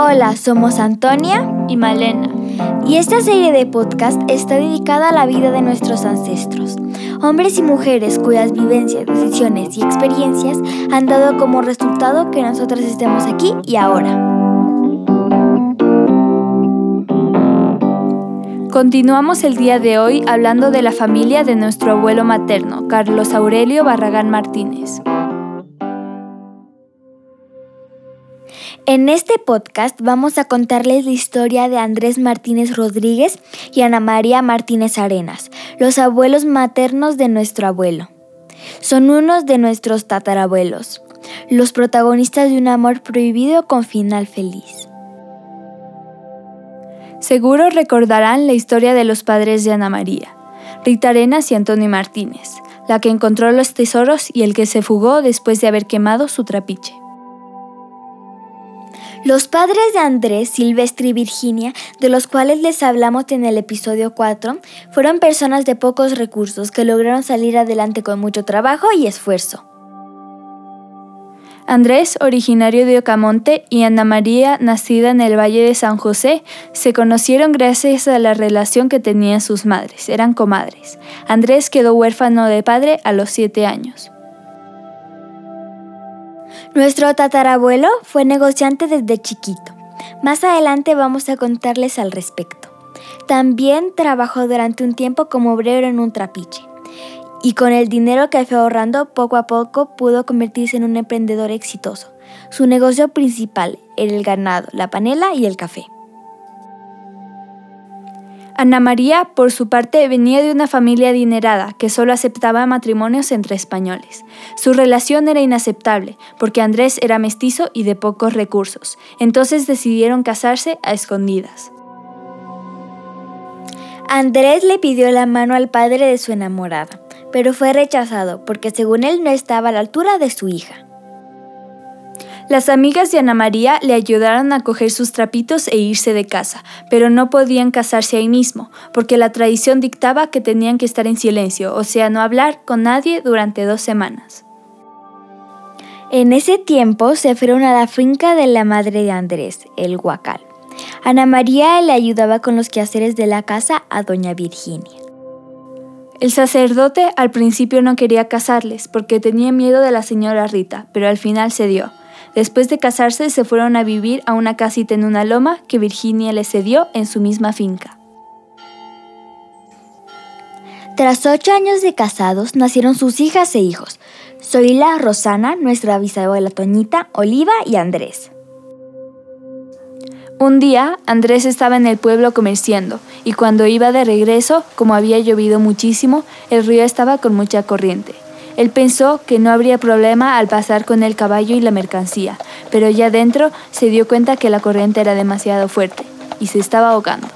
Hola, somos Antonia y Malena. Y esta serie de podcast está dedicada a la vida de nuestros ancestros, hombres y mujeres cuyas vivencias, decisiones y experiencias han dado como resultado que nosotros estemos aquí y ahora. Continuamos el día de hoy hablando de la familia de nuestro abuelo materno, Carlos Aurelio Barragán Martínez. En este podcast vamos a contarles la historia de Andrés Martínez Rodríguez y Ana María Martínez Arenas, los abuelos maternos de nuestro abuelo. Son unos de nuestros tatarabuelos, los protagonistas de un amor prohibido con final feliz. Seguro recordarán la historia de los padres de Ana María, Rita Arenas y Antonio Martínez, la que encontró los tesoros y el que se fugó después de haber quemado su trapiche. Los padres de Andrés, Silvestre y Virginia, de los cuales les hablamos en el episodio 4, fueron personas de pocos recursos que lograron salir adelante con mucho trabajo y esfuerzo. Andrés, originario de Ocamonte, y Ana María, nacida en el Valle de San José, se conocieron gracias a la relación que tenían sus madres, eran comadres. Andrés quedó huérfano de padre a los siete años. Nuestro tatarabuelo fue negociante desde chiquito. Más adelante vamos a contarles al respecto. También trabajó durante un tiempo como obrero en un trapiche. Y con el dinero que fue ahorrando, poco a poco pudo convertirse en un emprendedor exitoso. Su negocio principal era el ganado, la panela y el café. Ana María, por su parte, venía de una familia adinerada que solo aceptaba matrimonios entre españoles. Su relación era inaceptable porque Andrés era mestizo y de pocos recursos, entonces decidieron casarse a escondidas. Andrés le pidió la mano al padre de su enamorada, pero fue rechazado porque según él no estaba a la altura de su hija. Las amigas de Ana María le ayudaron a coger sus trapitos e irse de casa, pero no podían casarse ahí mismo, porque la tradición dictaba que tenían que estar en silencio, o sea, no hablar con nadie durante dos semanas. En ese tiempo se fueron a la finca de la madre de Andrés, el Huacal. Ana María le ayudaba con los quehaceres de la casa a doña Virginia. El sacerdote al principio no quería casarles porque tenía miedo de la señora Rita, pero al final cedió. Después de casarse se fueron a vivir a una casita en una loma que Virginia le cedió en su misma finca. Tras ocho años de casados nacieron sus hijas e hijos, Zoila, Rosana, nuestra bisabuela Toñita, Oliva y Andrés. Un día, Andrés estaba en el pueblo comerciando, y cuando iba de regreso, como había llovido muchísimo, el río estaba con mucha corriente. Él pensó que no habría problema al pasar con el caballo y la mercancía, pero ya dentro se dio cuenta que la corriente era demasiado fuerte y se estaba ahogando.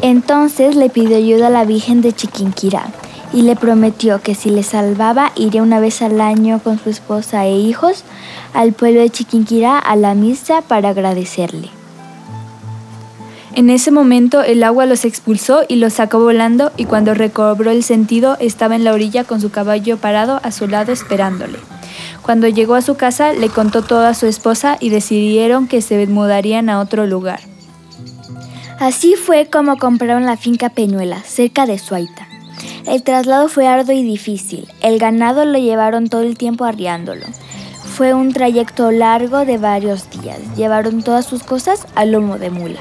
Entonces le pidió ayuda a la Virgen de Chiquinquirá y le prometió que si le salvaba iría una vez al año con su esposa e hijos al pueblo de Chiquinquirá a la misa para agradecerle. En ese momento el agua los expulsó y los sacó volando y cuando recobró el sentido estaba en la orilla con su caballo parado a su lado esperándole. Cuando llegó a su casa le contó todo a su esposa y decidieron que se mudarían a otro lugar. Así fue como compraron la finca Peñuela, cerca de Suaita. El traslado fue arduo y difícil. El ganado lo llevaron todo el tiempo arriándolo. Fue un trayecto largo de varios días. Llevaron todas sus cosas al lomo de mula.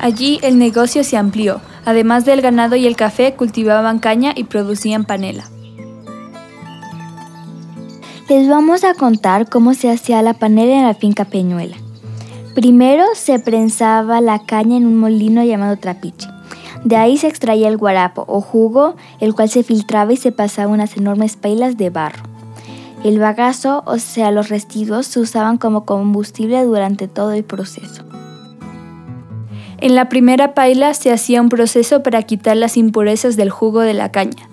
Allí el negocio se amplió. Además del ganado y el café, cultivaban caña y producían panela. Les vamos a contar cómo se hacía la panela en la finca Peñuela. Primero se prensaba la caña en un molino llamado trapiche. De ahí se extraía el guarapo o jugo, el cual se filtraba y se pasaba unas enormes pailas de barro. El bagazo, o sea, los residuos, se usaban como combustible durante todo el proceso. En la primera paila se hacía un proceso para quitar las impurezas del jugo de la caña.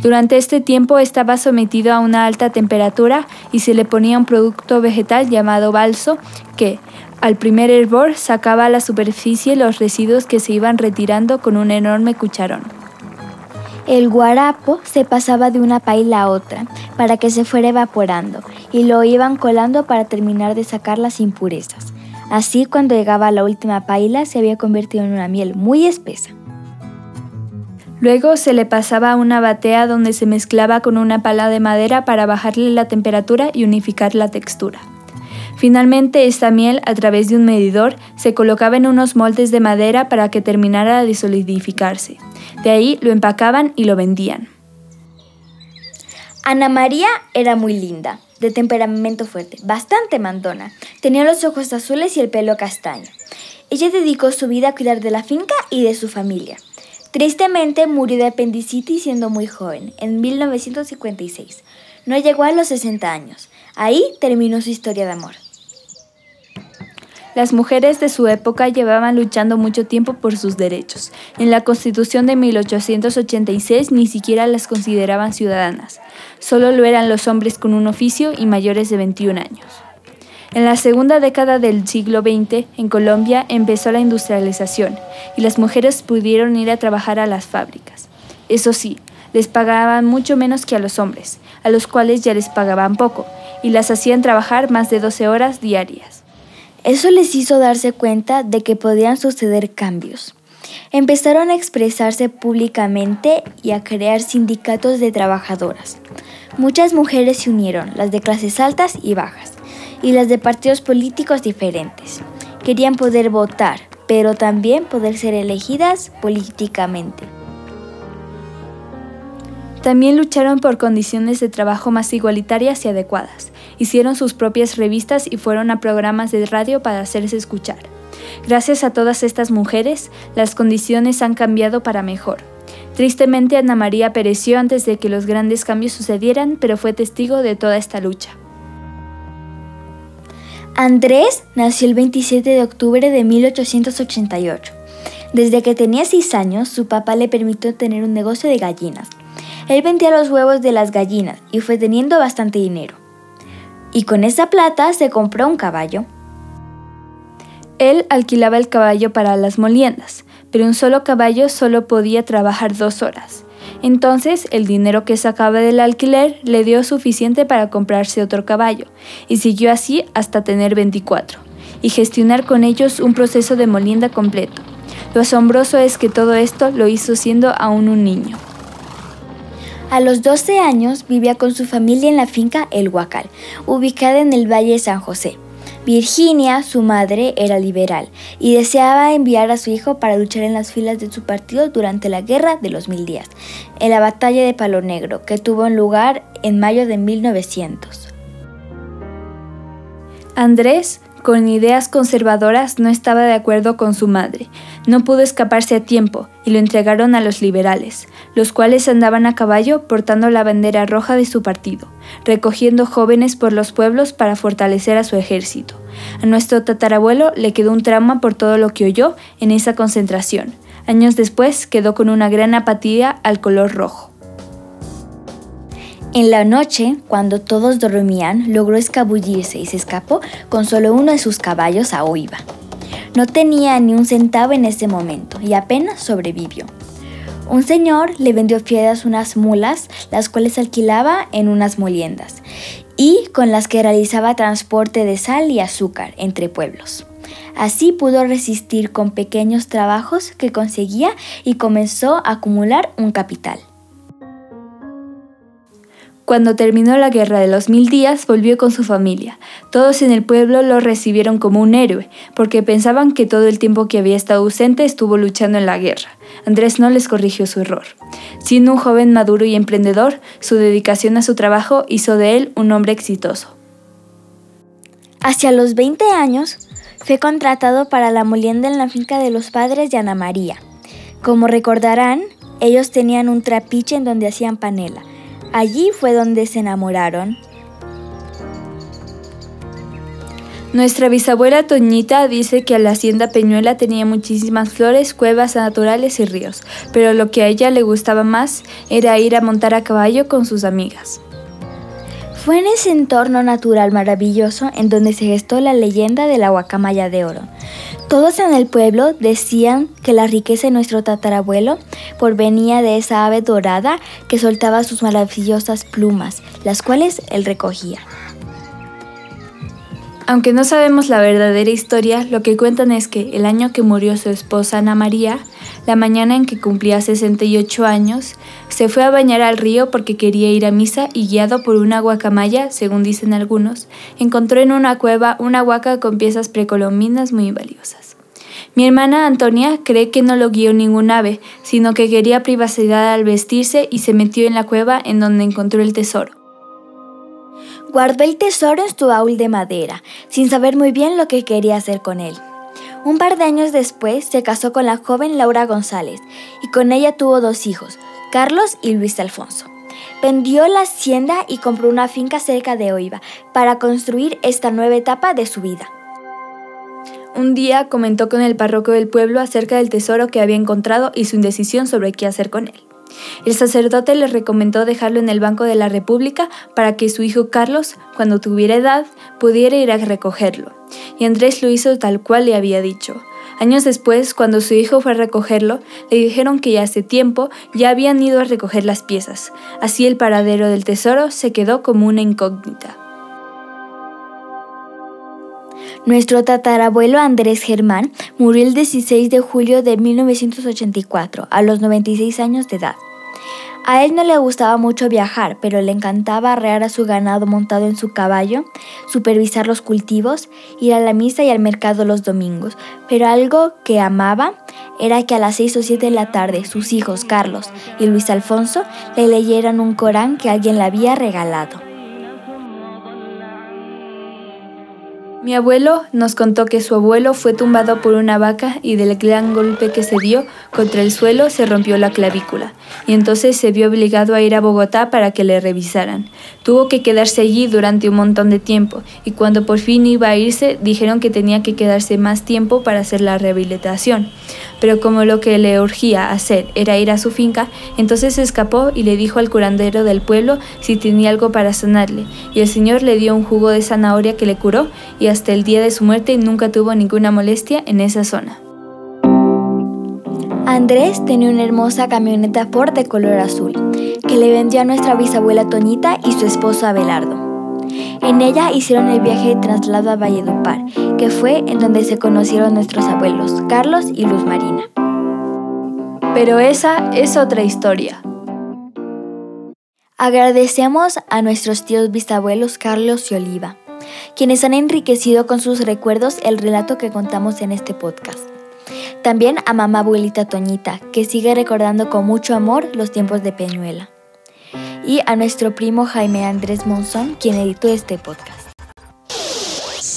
Durante este tiempo estaba sometido a una alta temperatura y se le ponía un producto vegetal llamado balso que, al primer hervor, sacaba a la superficie los residuos que se iban retirando con un enorme cucharón. El guarapo se pasaba de una paila a otra para que se fuera evaporando y lo iban colando para terminar de sacar las impurezas. Así cuando llegaba a la última paila se había convertido en una miel muy espesa. Luego se le pasaba a una batea donde se mezclaba con una pala de madera para bajarle la temperatura y unificar la textura. Finalmente, esta miel, a través de un medidor, se colocaba en unos moldes de madera para que terminara de solidificarse. De ahí lo empacaban y lo vendían. Ana María era muy linda, de temperamento fuerte, bastante mandona. Tenía los ojos azules y el pelo castaño. Ella dedicó su vida a cuidar de la finca y de su familia. Tristemente murió de apendicitis siendo muy joven, en 1956. No llegó a los 60 años. Ahí terminó su historia de amor. Las mujeres de su época llevaban luchando mucho tiempo por sus derechos. En la Constitución de 1886 ni siquiera las consideraban ciudadanas. Solo lo eran los hombres con un oficio y mayores de 21 años. En la segunda década del siglo XX, en Colombia empezó la industrialización y las mujeres pudieron ir a trabajar a las fábricas. Eso sí, les pagaban mucho menos que a los hombres, a los cuales ya les pagaban poco, y las hacían trabajar más de 12 horas diarias. Eso les hizo darse cuenta de que podían suceder cambios. Empezaron a expresarse públicamente y a crear sindicatos de trabajadoras. Muchas mujeres se unieron, las de clases altas y bajas, y las de partidos políticos diferentes. Querían poder votar, pero también poder ser elegidas políticamente. También lucharon por condiciones de trabajo más igualitarias y adecuadas. Hicieron sus propias revistas y fueron a programas de radio para hacerse escuchar. Gracias a todas estas mujeres, las condiciones han cambiado para mejor. Tristemente Ana María pereció antes de que los grandes cambios sucedieran, pero fue testigo de toda esta lucha. Andrés nació el 27 de octubre de 1888. Desde que tenía 6 años, su papá le permitió tener un negocio de gallinas. Él vendía los huevos de las gallinas y fue teniendo bastante dinero. Y con esa plata se compró un caballo. Él alquilaba el caballo para las moliendas, pero un solo caballo solo podía trabajar dos horas. Entonces el dinero que sacaba del alquiler le dio suficiente para comprarse otro caballo, y siguió así hasta tener 24, y gestionar con ellos un proceso de molienda completo. Lo asombroso es que todo esto lo hizo siendo aún un niño. A los 12 años vivía con su familia en la finca El Huacal, ubicada en el Valle de San José. Virginia, su madre, era liberal y deseaba enviar a su hijo para luchar en las filas de su partido durante la Guerra de los Mil Días, en la batalla de Palo Negro, que tuvo lugar en mayo de 1900. Andrés con ideas conservadoras, no estaba de acuerdo con su madre. No pudo escaparse a tiempo y lo entregaron a los liberales, los cuales andaban a caballo portando la bandera roja de su partido, recogiendo jóvenes por los pueblos para fortalecer a su ejército. A nuestro tatarabuelo le quedó un trauma por todo lo que oyó en esa concentración. Años después quedó con una gran apatía al color rojo. En la noche, cuando todos dormían, logró escabullirse y se escapó con solo uno de sus caballos a Oiva. No tenía ni un centavo en ese momento y apenas sobrevivió. Un señor le vendió fieras unas mulas, las cuales alquilaba en unas moliendas, y con las que realizaba transporte de sal y azúcar entre pueblos. Así pudo resistir con pequeños trabajos que conseguía y comenzó a acumular un capital. Cuando terminó la guerra de los mil días, volvió con su familia. Todos en el pueblo lo recibieron como un héroe, porque pensaban que todo el tiempo que había estado ausente estuvo luchando en la guerra. Andrés no les corrigió su error. Siendo un joven maduro y emprendedor, su dedicación a su trabajo hizo de él un hombre exitoso. Hacia los 20 años, fue contratado para la molienda en la finca de los padres de Ana María. Como recordarán, ellos tenían un trapiche en donde hacían panela Allí fue donde se enamoraron. Nuestra bisabuela Toñita dice que la hacienda Peñuela tenía muchísimas flores, cuevas naturales y ríos, pero lo que a ella le gustaba más era ir a montar a caballo con sus amigas. Fue en ese entorno natural maravilloso en donde se gestó la leyenda de la guacamaya de oro. Todos en el pueblo decían que la riqueza de nuestro tatarabuelo provenía de esa ave dorada que soltaba sus maravillosas plumas, las cuales él recogía. Aunque no sabemos la verdadera historia, lo que cuentan es que el año que murió su esposa Ana María, la mañana en que cumplía 68 años, se fue a bañar al río porque quería ir a misa y guiado por una guacamaya, según dicen algunos, encontró en una cueva una huaca con piezas precolombinas muy valiosas. Mi hermana Antonia cree que no lo guió ningún ave, sino que quería privacidad al vestirse y se metió en la cueva en donde encontró el tesoro. Guardó el tesoro en su baúl de madera, sin saber muy bien lo que quería hacer con él. Un par de años después se casó con la joven Laura González y con ella tuvo dos hijos, Carlos y Luis Alfonso. Vendió la hacienda y compró una finca cerca de Oiva para construir esta nueva etapa de su vida. Un día comentó con el párroco del pueblo acerca del tesoro que había encontrado y su indecisión sobre qué hacer con él. El sacerdote le recomendó dejarlo en el Banco de la República para que su hijo Carlos, cuando tuviera edad, pudiera ir a recogerlo. Y Andrés lo hizo tal cual le había dicho. Años después, cuando su hijo fue a recogerlo, le dijeron que ya hace tiempo ya habían ido a recoger las piezas. Así el paradero del tesoro se quedó como una incógnita. Nuestro tatarabuelo Andrés Germán murió el 16 de julio de 1984, a los 96 años de edad. A él no le gustaba mucho viajar, pero le encantaba arrear a su ganado montado en su caballo, supervisar los cultivos, ir a la misa y al mercado los domingos. Pero algo que amaba era que a las 6 o 7 de la tarde sus hijos Carlos y Luis Alfonso le leyeran un Corán que alguien le había regalado. Mi abuelo nos contó que su abuelo fue tumbado por una vaca y del gran golpe que se dio contra el suelo se rompió la clavícula y entonces se vio obligado a ir a Bogotá para que le revisaran. Tuvo que quedarse allí durante un montón de tiempo y cuando por fin iba a irse dijeron que tenía que quedarse más tiempo para hacer la rehabilitación. Pero como lo que le urgía hacer era ir a su finca, entonces se escapó y le dijo al curandero del pueblo si tenía algo para sanarle y el señor le dio un jugo de zanahoria que le curó y hasta el día de su muerte nunca tuvo ninguna molestia en esa zona. Andrés tenía una hermosa camioneta Ford de color azul, que le vendió a nuestra bisabuela Toñita y su esposo Abelardo. En ella hicieron el viaje de traslado a Valledupar, que fue en donde se conocieron nuestros abuelos, Carlos y Luz Marina. Pero esa es otra historia. Agradecemos a nuestros tíos bisabuelos Carlos y Oliva, quienes han enriquecido con sus recuerdos el relato que contamos en este podcast. También a mamá abuelita Toñita, que sigue recordando con mucho amor los tiempos de Peñuela. Y a nuestro primo Jaime Andrés Monzón, quien editó este podcast.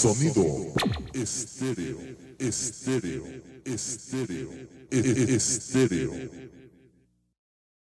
Sonido estéreo, estéreo, estéreo, estéreo.